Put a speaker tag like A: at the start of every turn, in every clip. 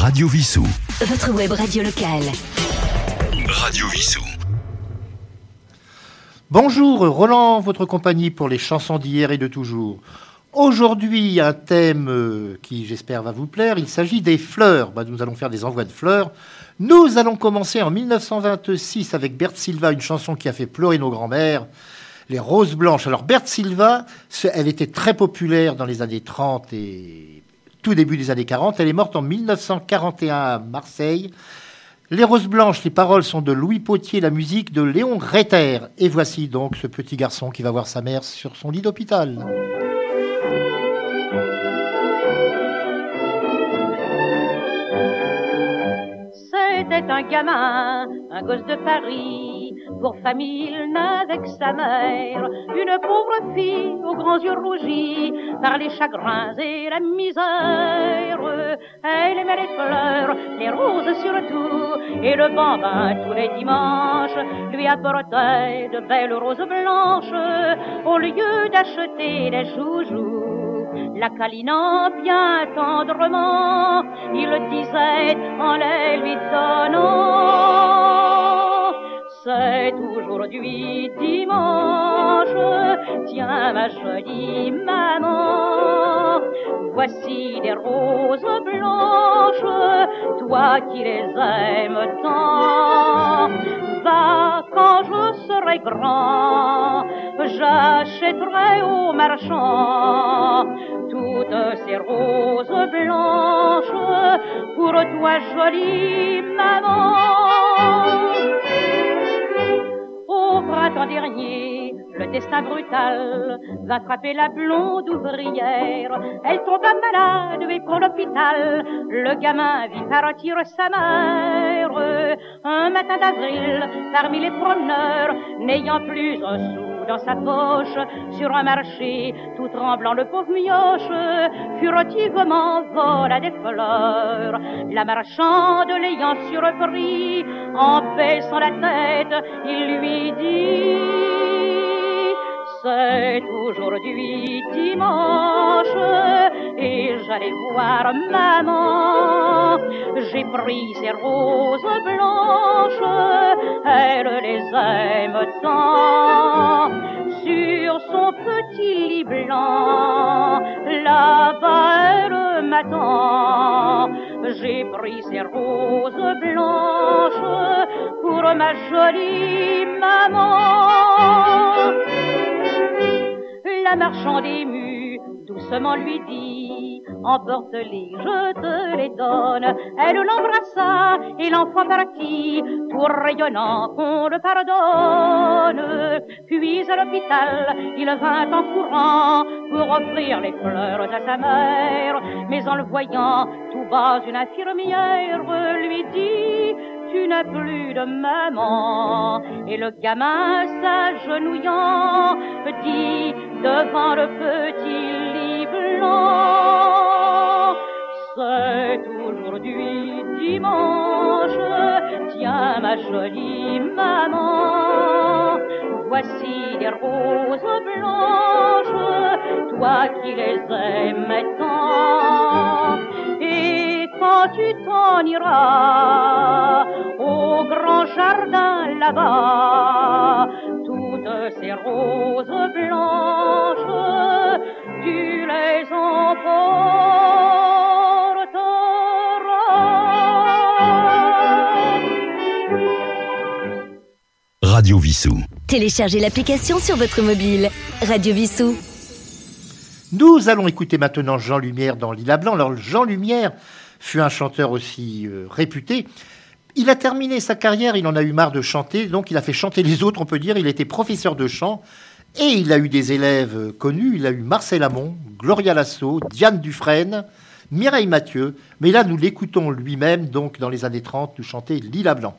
A: Radio Vissou.
B: Votre web radio locale.
A: Radio Vissou.
C: Bonjour, Roland, votre compagnie pour les chansons d'hier et de toujours. Aujourd'hui, un thème euh, qui, j'espère, va vous plaire. Il s'agit des fleurs. Bah, nous allons faire des envois de fleurs. Nous allons commencer en 1926 avec Berthe Silva, une chanson qui a fait pleurer nos grands-mères, Les Roses Blanches. Alors, Berthe Silva, elle était très populaire dans les années 30 et tout début des années 40. Elle est morte en 1941 à Marseille. Les Roses Blanches, les paroles sont de Louis Potier, la musique de Léon Retter. Et voici donc ce petit garçon qui va voir sa mère sur son lit d'hôpital.
D: C'était un gamin, un gosse de Paris. Pour famille, il n'avait que sa mère. Une pauvre fille aux grands yeux rougis par les chagrins et la misère. Elle aimait les fleurs, les roses surtout, et le bambin tous les dimanches lui apportait de belles roses blanches au lieu d'acheter des joujoux. La câlinant bien tendrement, il disait en les lui donnant. Aujourd'hui dimanche, tiens ma jolie maman, voici des roses blanches, toi qui les aimes tant. Va quand je serai grand, j'achèterai au marchand toutes ces roses blanches pour toi jolie maman. Au printemps dernier, le destin brutal va frapper la blonde ouvrière. Elle tomba malade et pour l'hôpital, le gamin vit partir sa mère. Un matin d'avril, parmi les promeneurs, n'ayant plus un sou dans sa poche, sur un marché, tout tremblant, le pauvre mioche, furtivement vola des fleurs. La marchande l'ayant surpris, en baissant la tête, il lui dit c'est aujourd'hui dimanche et j'allais voir maman. J'ai pris ces roses blanches, elle les aime tant. Sur son petit lit blanc, là-bas m'attend. J'ai pris ces roses blanches pour ma jolie maman. La marchande émue doucement lui dit Emporte-les, je te les donne. Elle l'embrassa et l'enfant partit, tout rayonnant qu'on le pardonne. Puis à l'hôpital, il vint en courant pour offrir les fleurs à sa mère. Mais en le voyant tout bas, une infirmière lui dit tu n'as plus de maman. Et le gamin s'agenouillant dit devant le petit lit blanc, c'est aujourd'hui dimanche, tiens ma jolie maman, voici des roses blanches, toi qui les aimais tant. Et quand tu t'en iras au grand jardin là-bas, toutes ces roses blanches, tu les emporteras.
A: Radio Vissou.
B: Téléchargez l'application sur votre mobile. Radio Vissou.
C: Nous allons écouter maintenant Jean Lumière dans Lila Blanc. Alors Jean Lumière fut un chanteur aussi euh, réputé. Il a terminé sa carrière, il en a eu marre de chanter, donc il a fait chanter les autres, on peut dire. Il était professeur de chant et il a eu des élèves euh, connus. Il a eu Marcel Amont, Gloria Lasso, Diane Dufresne, Mireille Mathieu. Mais là, nous l'écoutons lui-même, donc dans les années 30, nous chanter Lila Blanc.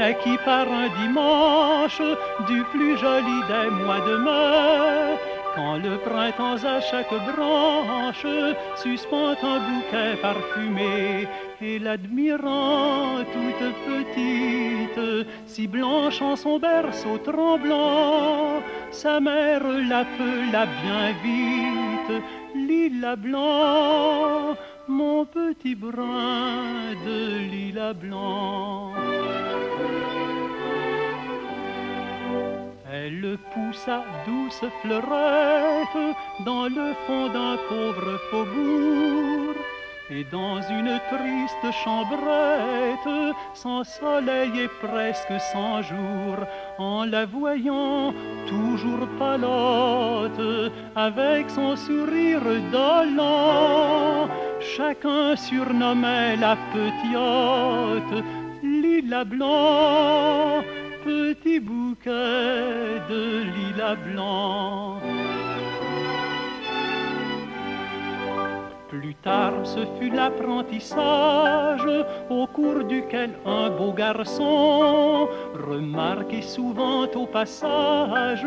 E: Naquit par un dimanche du plus joli des mois de mai. Quand le printemps à chaque branche suspend un bouquet parfumé et l'admirant toute petite, si blanche en son berceau tremblant, sa mère l'appela bien vite, lilas blanc, mon petit brin de lilas blanc. Elle poussa douce fleurette dans le fond d'un pauvre faubourg. Et dans une triste chambrette, sans soleil et presque sans jour, en la voyant toujours avec son sourire dolent, chacun surnommait la petite Lila Blanc petit bouquet de lilas blanc. Plus tard, ce fut l'apprentissage au cours duquel un beau garçon, remarqué souvent au passage,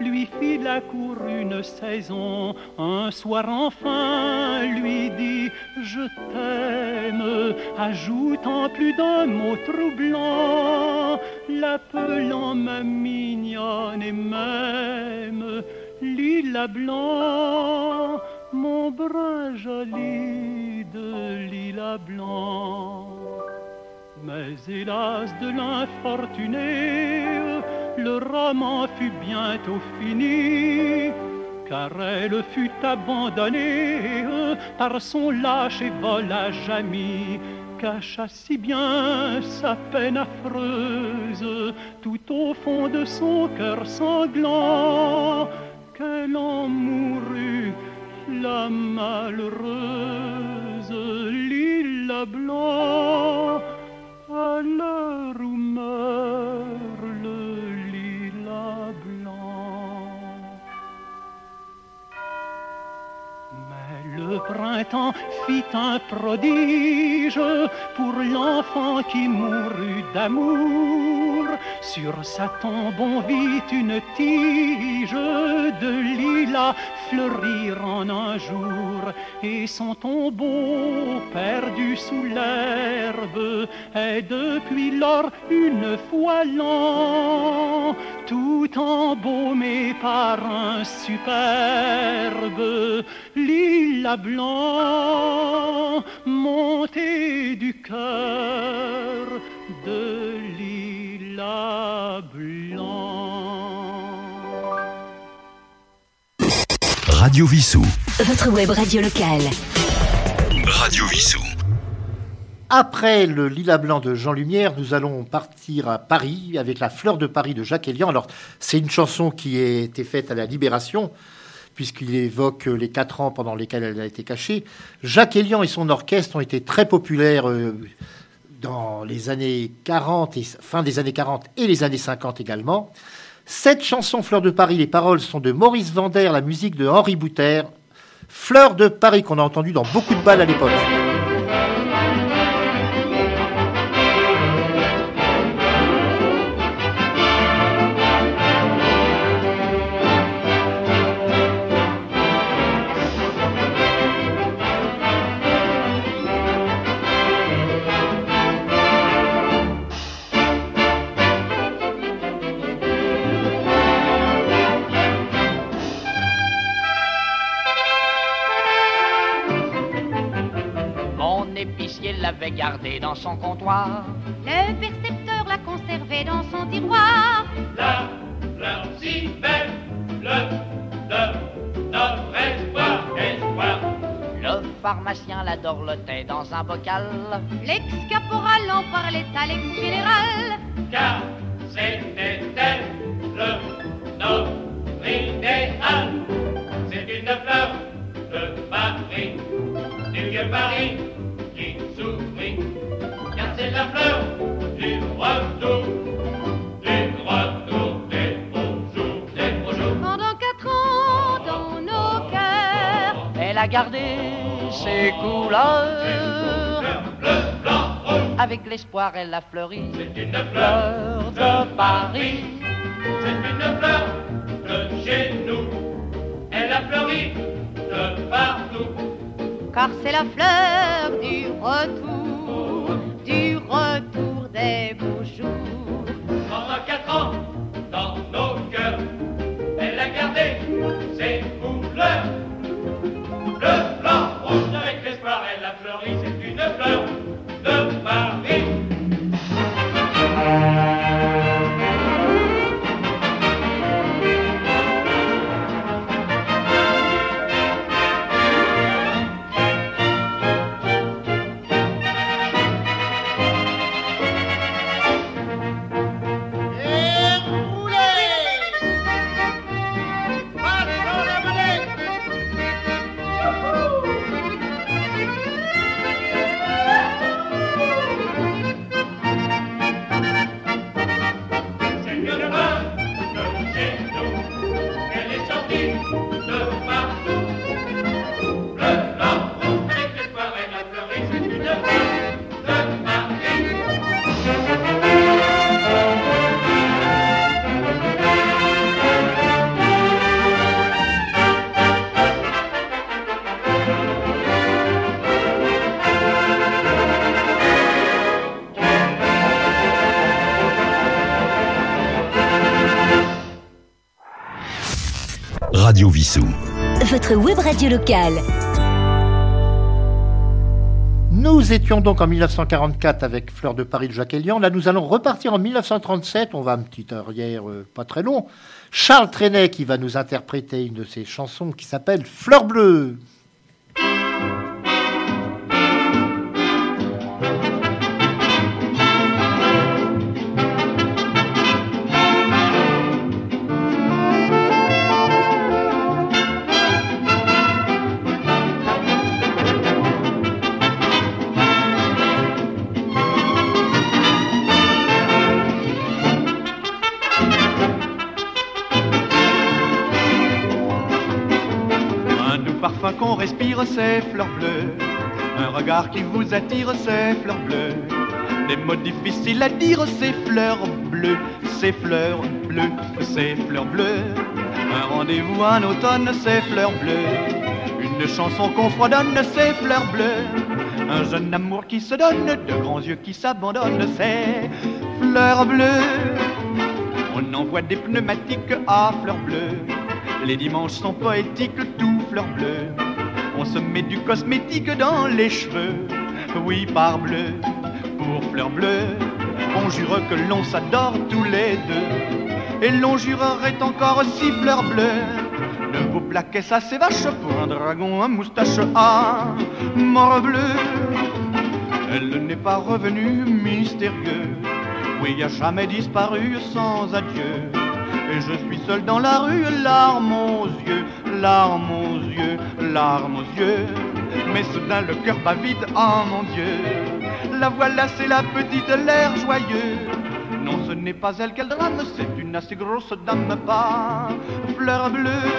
E: lui fit la cour une saison. Un soir enfin lui dit Je t'aime, ajoutant plus d'un mot troublant, l'appelant ma mignonne et même Lila Blanc mon bras joli de lilas blanc. Mais hélas de l'infortuné, le roman fut bientôt fini, car elle fut abandonnée par son lâche et volage ami, cacha si bien sa peine affreuse tout au fond de son cœur sanglant qu'elle en mourut la malheureuse lila blanc à l'heure où le printemps fit un prodige pour l'enfant qui mourut d'amour. Sur sa tombe on vit une tige de lilas fleurir en un jour et son tombeau perdu sous l'herbe est depuis lors une fois lent tout embaumé par un superbe lilas blanc monté du cœur de lilas blanc.
A: Radio Vissou.
B: Votre web radio locale.
A: Radio Vissou.
C: Après le Lilas Blanc de Jean Lumière, nous allons partir à Paris avec la Fleur de Paris de Jacques Elian. Alors, c'est une chanson qui a été faite à la Libération, puisqu'il évoque les quatre ans pendant lesquels elle a été cachée. Jacques Elian et son orchestre ont été très populaires euh, dans les années 40 et fin des années 40 et les années 50 également. Cette chanson Fleur de Paris, les paroles sont de Maurice Vander, la musique de Henri Bouter. Fleur de Paris qu'on a entendu dans beaucoup de balles à l'époque.
F: Dans son comptoir.
D: Le percepteur l'a conservé dans son tiroir.
G: La fleur si belle, le de notre espoir, espoir.
F: Le pharmacien la dorlotait dans un bocal.
D: L'ex-caporal en parlait à l'ex-général.
G: Car c'était elle, le notre idéal. C'est une fleur de Paris, du vieux Paris car c'est la fleur du retour. Du retour des beaux jours, des beaux jours.
D: Pendant quatre ans, dans nos cœurs,
F: elle a gardé ses couleurs. Avec l'espoir, elle a fleuri.
G: C'est une fleur
F: de Paris.
G: C'est une fleur de chez nous. Elle a fleuri de partout.
D: Car c'est la fleur du retour du retour des beaux jours.
G: Pendant quatre ans, dans nos cœurs, elle a gardé ses couleurs. Le blanc, rouge avec l'espoir, elle a fleuri, c'est une fleur de Paris.
A: Radio Vissou.
B: Votre web radio locale.
C: Nous étions donc en 1944 avec Fleur de Paris de Jacques Elian. Là, nous allons repartir en 1937. On va un petit arrière euh, pas très long. Charles Trenet qui va nous interpréter une de ses chansons qui s'appelle Fleur bleue.
H: Respire, c'est fleurs bleues. Un regard qui vous attire, c'est fleurs bleues. Des mots difficiles à dire, c'est fleurs bleues, c'est fleurs bleues, c'est fleurs bleues. Un rendez-vous en automne, c'est fleurs bleues. Une chanson qu'on fredonne, c'est fleurs bleues. Un jeune amour qui se donne, de grands yeux qui s'abandonnent, c'est fleurs bleues. On envoie des pneumatiques à fleurs bleues. Les dimanches sont poétiques, tout fleurs bleues. On se met du cosmétique dans les cheveux. Oui, par bleu, pour fleurs bleues. On jure que l'on s'adore tous les deux. Et l'on jurerait encore si fleurs bleues. Ne vous plaquez ça, c'est vache pour un dragon, un moustache à mort bleu. Elle n'est pas revenue mystérieux. Oui, a jamais disparu sans adieu. Et je suis seul dans la rue, larmes aux yeux, larmes aux yeux, larmes aux yeux. Mais soudain le cœur bat vite, oh mon Dieu. La voilà, c'est la petite, l'air joyeux. Non, ce n'est pas elle qu'elle drame, c'est une assez grosse dame, pas fleur bleue.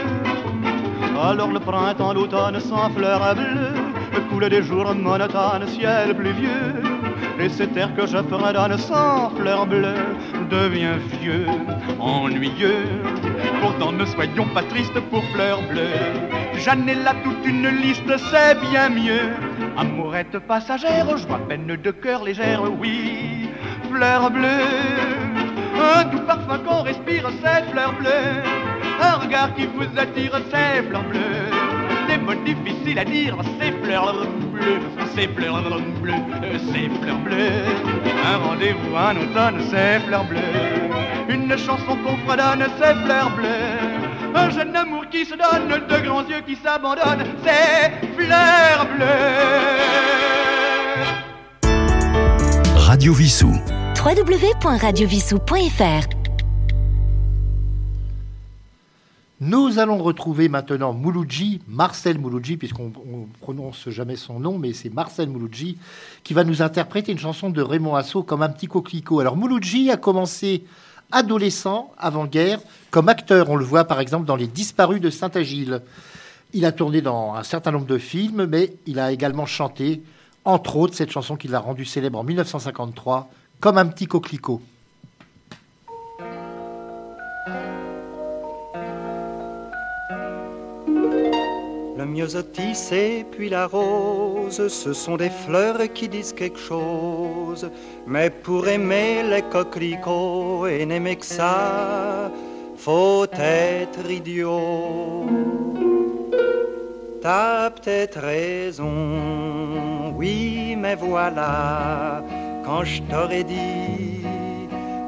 H: Alors le printemps, l'automne sans fleurs bleues Coule des jours monotones, ciel pluvieux Et cet air que je fredonne sans fleurs bleues Devient vieux, ennuyeux. Pourtant ne soyons pas tristes pour fleurs bleues J'en ai là toute une liste, c'est bien mieux. Amourette passagère, joie peine de cœur légère, oui. Fleurs bleues un doux parfum qu'on respire, c'est fleurs bleues. Un regard qui vous attire, c'est fleurs bleues. Des mots difficiles à dire, c'est fleurs bleues, c'est fleurs bleues, c'est fleurs bleues. Un rendez-vous en automne, c'est fleurs bleues. Une chanson qu'on fredonne, c'est fleurs bleues. Un jeune amour qui se donne, de grands yeux qui s'abandonnent, c'est fleurs bleues.
A: Radio Vissou.
B: www.radiovissou.fr
C: Nous allons retrouver maintenant Mouloudji, Marcel Mouloudji, puisqu'on ne prononce jamais son nom, mais c'est Marcel Mouloudji, qui va nous interpréter une chanson de Raymond Asso comme un petit coquelicot. Alors Mouloudji a commencé adolescent, avant-guerre, comme acteur. On le voit par exemple dans Les Disparus de Saint-Agile. Il a tourné dans un certain nombre de films, mais il a également chanté, entre autres, cette chanson qu'il a rendue célèbre en 1953, comme un petit coquelicot.
I: Myosotis et puis la rose, ce sont des fleurs qui disent quelque chose. Mais pour aimer les coquelicots et n'aimer que ça, faut être idiot. T'as peut-être raison, oui, mais voilà, quand je t'aurais dit,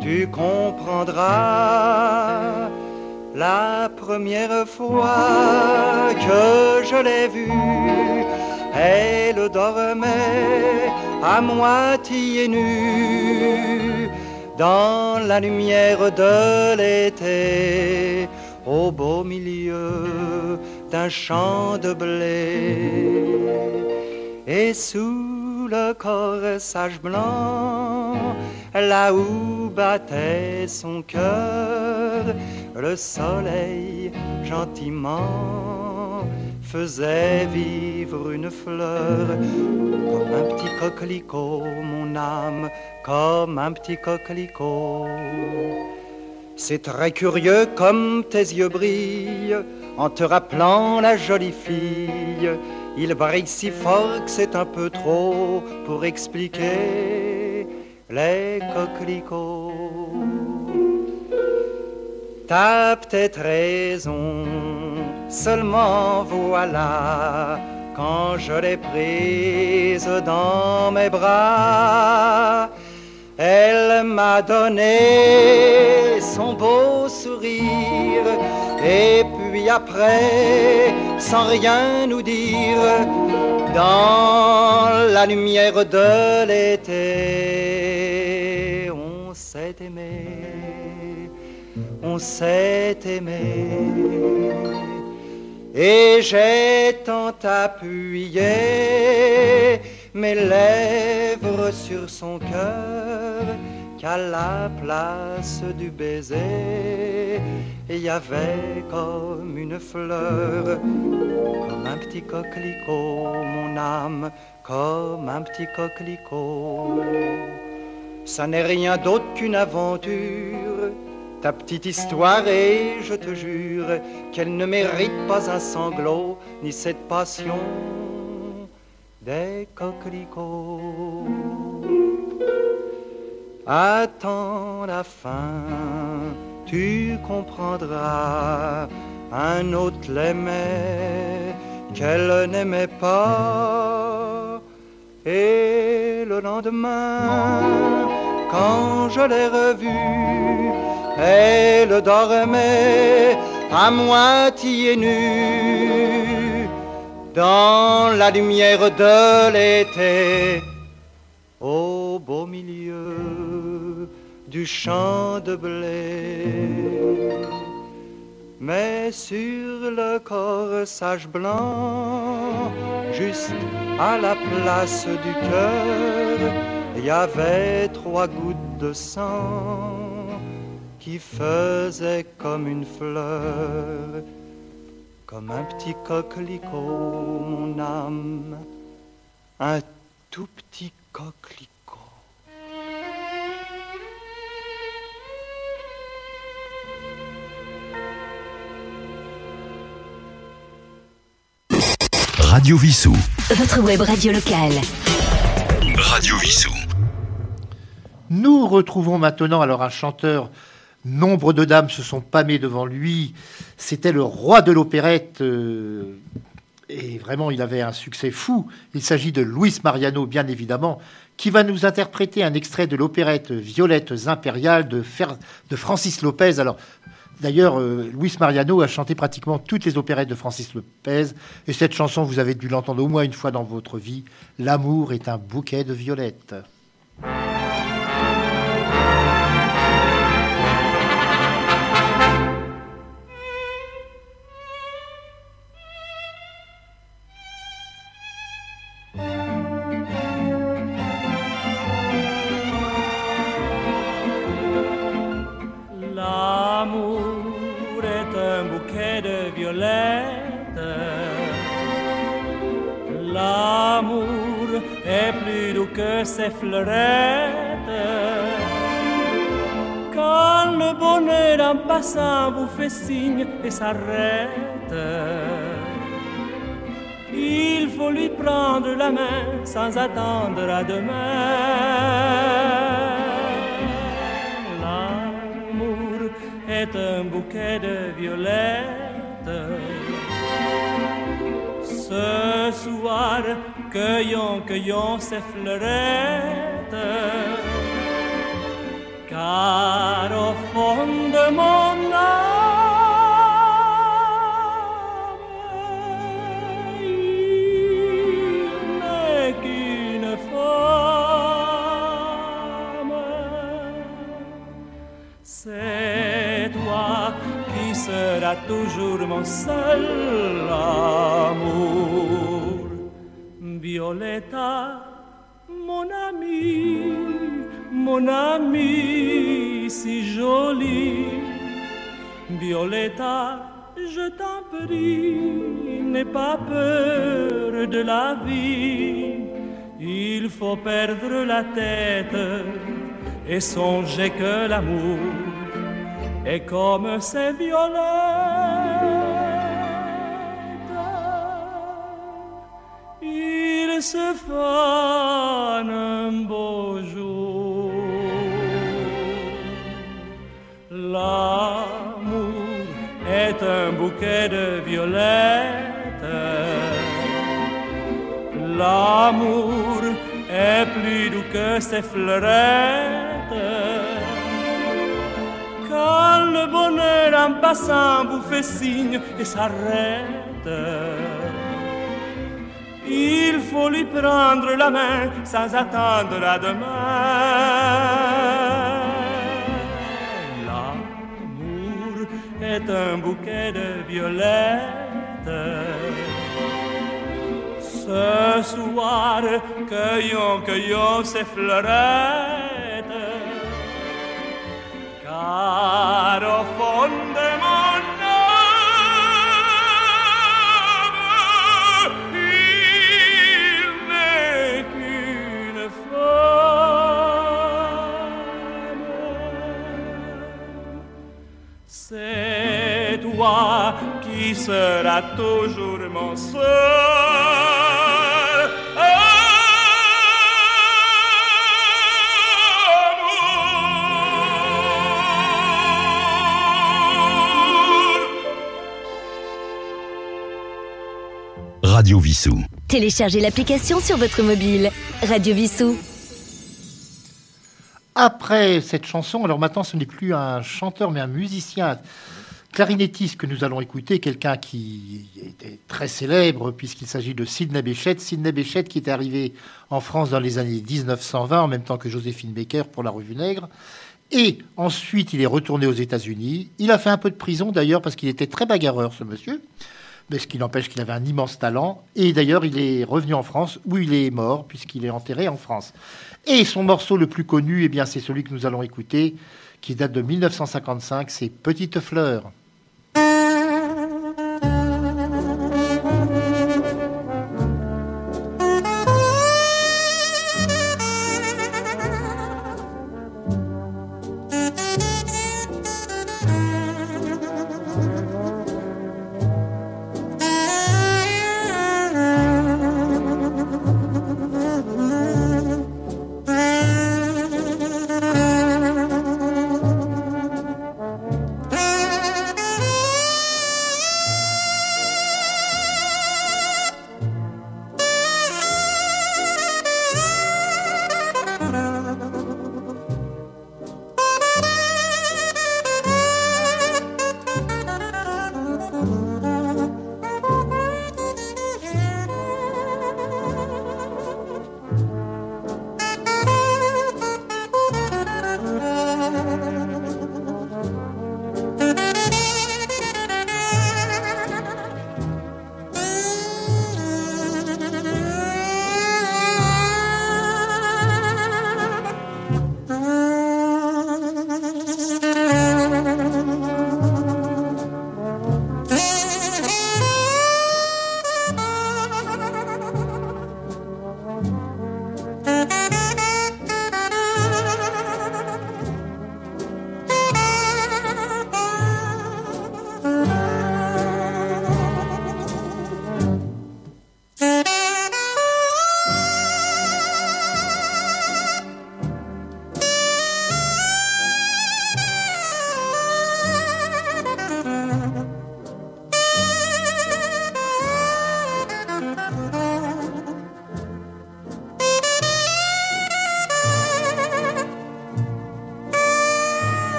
I: tu comprendras. La première fois que je l'ai vue, elle dormait à moitié nue dans la lumière de l'été, au beau milieu d'un champ de blé. Et sous le corsage blanc, là où battait son cœur, le soleil gentiment faisait vivre une fleur comme un petit coquelicot, mon âme, comme un petit coquelicot. C'est très curieux comme tes yeux brillent en te rappelant la jolie fille. Il brille si fort que c'est un peu trop pour expliquer les coquelicots. T'as peut-être raison, seulement voilà, quand je l'ai prise dans mes bras, elle m'a donné son beau sourire, et puis après, sans rien nous dire, dans la lumière de l'été, on s'est aimé on s'est aimé. Et j'ai tant appuyé mes lèvres sur son cœur qu'à la place du baiser, il y avait comme une fleur, comme un petit coquelicot, mon âme, comme un petit coquelicot. Ça n'est rien d'autre qu'une aventure ta petite histoire et je te jure qu'elle ne mérite pas un sanglot ni cette passion des coquelicots. Attends la fin, tu comprendras. Un autre l'aimait, qu'elle n'aimait pas. Et le lendemain, quand je l'ai revue, elle dormait à moitié nue dans la lumière de l'été au beau milieu du champ de blé. Mais sur le corsage blanc, juste à la place du cœur, il y avait trois gouttes de sang qui faisait comme une fleur, comme un petit coquelicot, mon âme, un tout petit coquelicot.
A: Radio Vissou.
B: Votre web radio locale.
A: Radio Vissou.
C: Nous retrouvons maintenant alors un chanteur Nombre de dames se sont pâmées devant lui. C'était le roi de l'opérette. Euh, et vraiment, il avait un succès fou. Il s'agit de Luis Mariano, bien évidemment, qui va nous interpréter un extrait de l'opérette Violettes impériales de, Francis Lopez. Alors, D'ailleurs, euh, Luis Mariano a chanté pratiquement toutes les opérettes de Francis Lopez. Et cette chanson, vous avez dû l'entendre au moins une fois dans votre vie. L'amour est un bouquet de violettes.
J: Fleurettes. Quand le bonheur en passant vous fait signe et s'arrête, il faut lui prendre la main sans attendre à demain. L'amour est un bouquet de violettes. Ce soir, cueillons, cueillons ces fleurettes. Car au fond de mon âme, il n'est qu'une femme. C'est toi qui seras toujours mon seul amour. Violetta, mon ami, mon ami si joli. Violetta, je t'en prie, n'aie pas peur de la vie. Il faut perdre la tête et songer que l'amour est comme ces violettes. Se fane un. L'amour est un bouquet de violettes. L'amour est plus doux que ces fleurettes. Quand le bonheur en passant vous fait signe et s'arrête, il faut lui prendre la main sans attendre à demain. L'amour est un bouquet de violettes. Ce soir, cueillons, cueillons ces fleurettes. Car qui seras toujours mon seul
A: Radio Vissou.
B: Téléchargez l'application sur votre mobile. Radio Vissou.
C: Après cette chanson, alors maintenant ce n'est plus un chanteur mais un musicien clarinettiste que nous allons écouter, quelqu'un qui était très célèbre puisqu'il s'agit de Sidney Bechet. Sidney Bechet qui était arrivé en France dans les années 1920 en même temps que Joséphine Baker pour la Revue Nègre. Et ensuite, il est retourné aux États-Unis. Il a fait un peu de prison d'ailleurs parce qu'il était très bagarreur, ce monsieur. Mais ce qui n'empêche qu'il avait un immense talent. Et d'ailleurs, il est revenu en France où il est mort puisqu'il est enterré en France. Et son morceau le plus connu, eh bien, c'est celui que nous allons écouter, qui date de 1955, c'est Petite Fleur.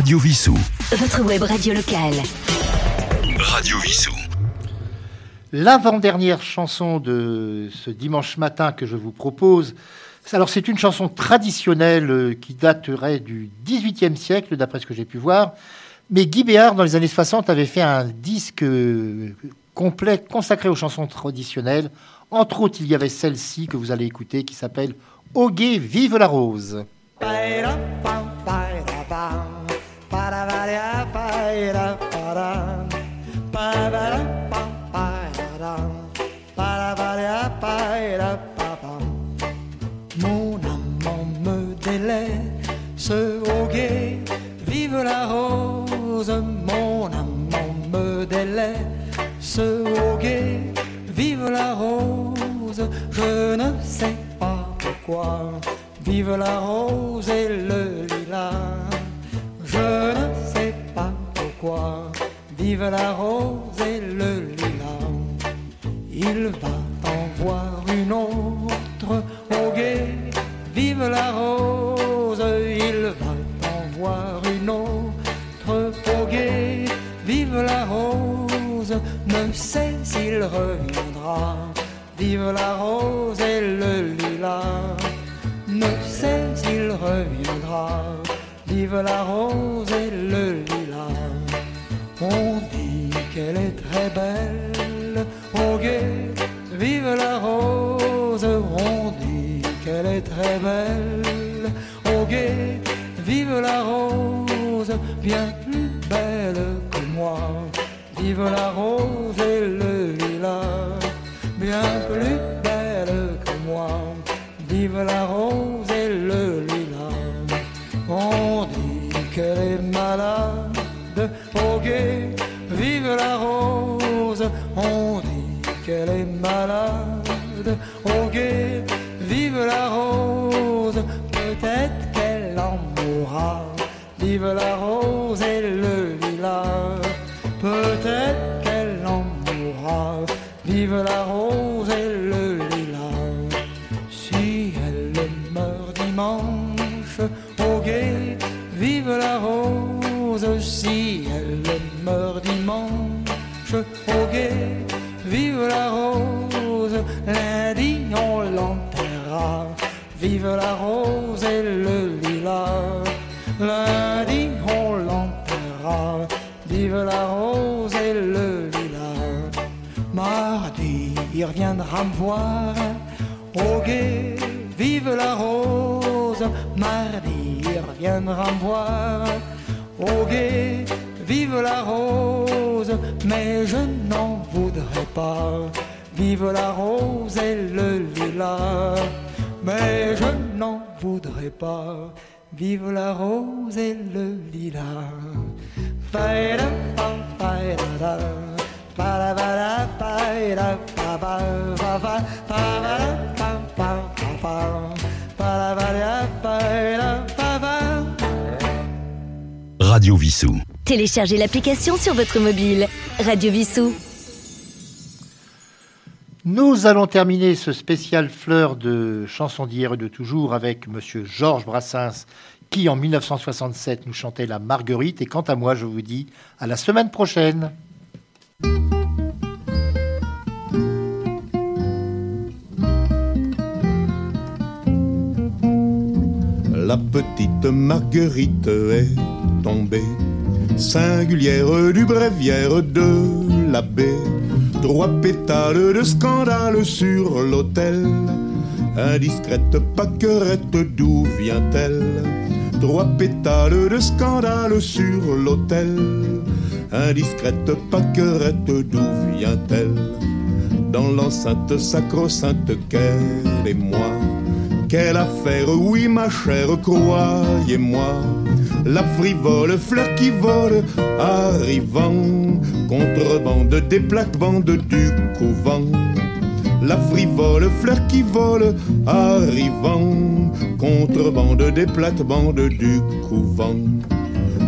A: Radio Vissou.
B: Votre web radio locale.
A: Radio Vissou.
C: L'avant-dernière chanson de ce dimanche matin que je vous propose, alors c'est une chanson traditionnelle euh, qui daterait du XVIIIe siècle, d'après ce que j'ai pu voir. Mais Guy Béard, dans les années 60, avait fait un disque euh, complet consacré aux chansons traditionnelles. Entre autres, il y avait celle-ci que vous allez écouter qui s'appelle Hoguet, vive la rose.
K: Mon amant me délaisse au guet, vive la rose. Mon amant me délaisse au guet, vive la rose. Je ne sais pas pourquoi, vive la rose et le lilas. Vive la rose et le lilas. Il va en voir une autre au guet, vive la rose. Il va en voir une autre au guet, vive la rose. Ne sait s'il reviendra, vive la rose et le lilas. Ne sait s'il reviendra, vive la rose est belle, au guet, vive la rose. On dit qu'elle est très belle, au guet, vive la rose, bien plus belle que moi. Vive la rose et le lilas, bien plus belle que moi. Vive la rose et le lilas. On dit qu'elle est malade, On dit qu'elle est malade, Mais je n'en voudrais pas, vive la rose et le lilas. Mais je n'en voudrais pas, vive la rose et le lilas.
A: Radio Vissou.
B: Téléchargez l'application sur votre mobile. Radio Vissou.
C: Nous allons terminer ce spécial fleur de chansons d'hier et de toujours avec Monsieur Georges Brassens qui en 1967 nous chantait la Marguerite et quant à moi je vous dis à la semaine prochaine.
L: La petite Marguerite est tombée, singulière du bréviaire de l'abbé. Trois pétales de scandale sur l'autel, indiscrète paquerette, d'où vient-elle? Trois pétales de scandale sur l'autel, indiscrète paquerette, d'où vient-elle? Dans l'enceinte sacro-sainte qu'elle et moi. Quelle affaire, oui ma chère, croyez-moi. La frivole fleur qui vole, arrivant, contrebande des plates-bandes du couvent. La frivole fleur qui vole, arrivant, contrebande des plates-bandes du couvent.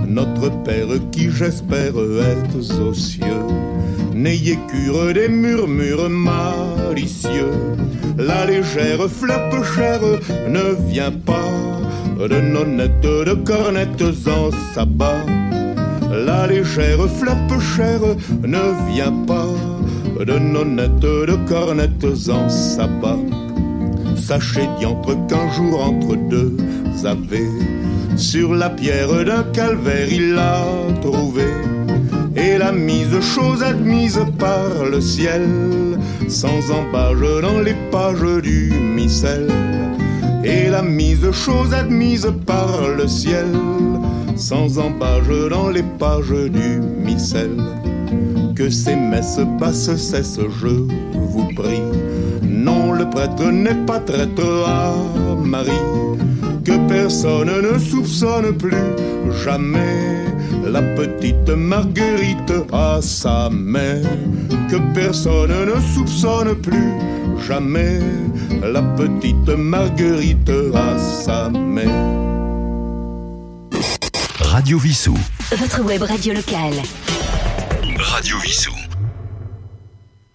L: Notre Père qui j'espère est aux cieux, n'ayez cure des murmures malicieux. La légère fleur peu chère ne vient pas de nonnettes, de cornettes en sabbat. La légère fleur peu chère ne vient pas de nonnettes, de cornettes en sabbat. Sachez diantre qu'un jour entre deux avez sur la pierre d'un calvaire il l'a trouvé et la mise chose admise par le ciel sans embâche dans les pages du missel et la mise chose admise par le ciel sans embâche dans les pages du missel. Que ces messes basses cessent je vous prie. Non le prêtre n'est pas traître à Marie. Que personne ne soupçonne plus jamais la petite Marguerite à sa mère, que personne ne soupçonne plus jamais la petite Marguerite à sa mère.
A: Radio Vissou.
B: Votre web radio locale.
A: Radio Vissou.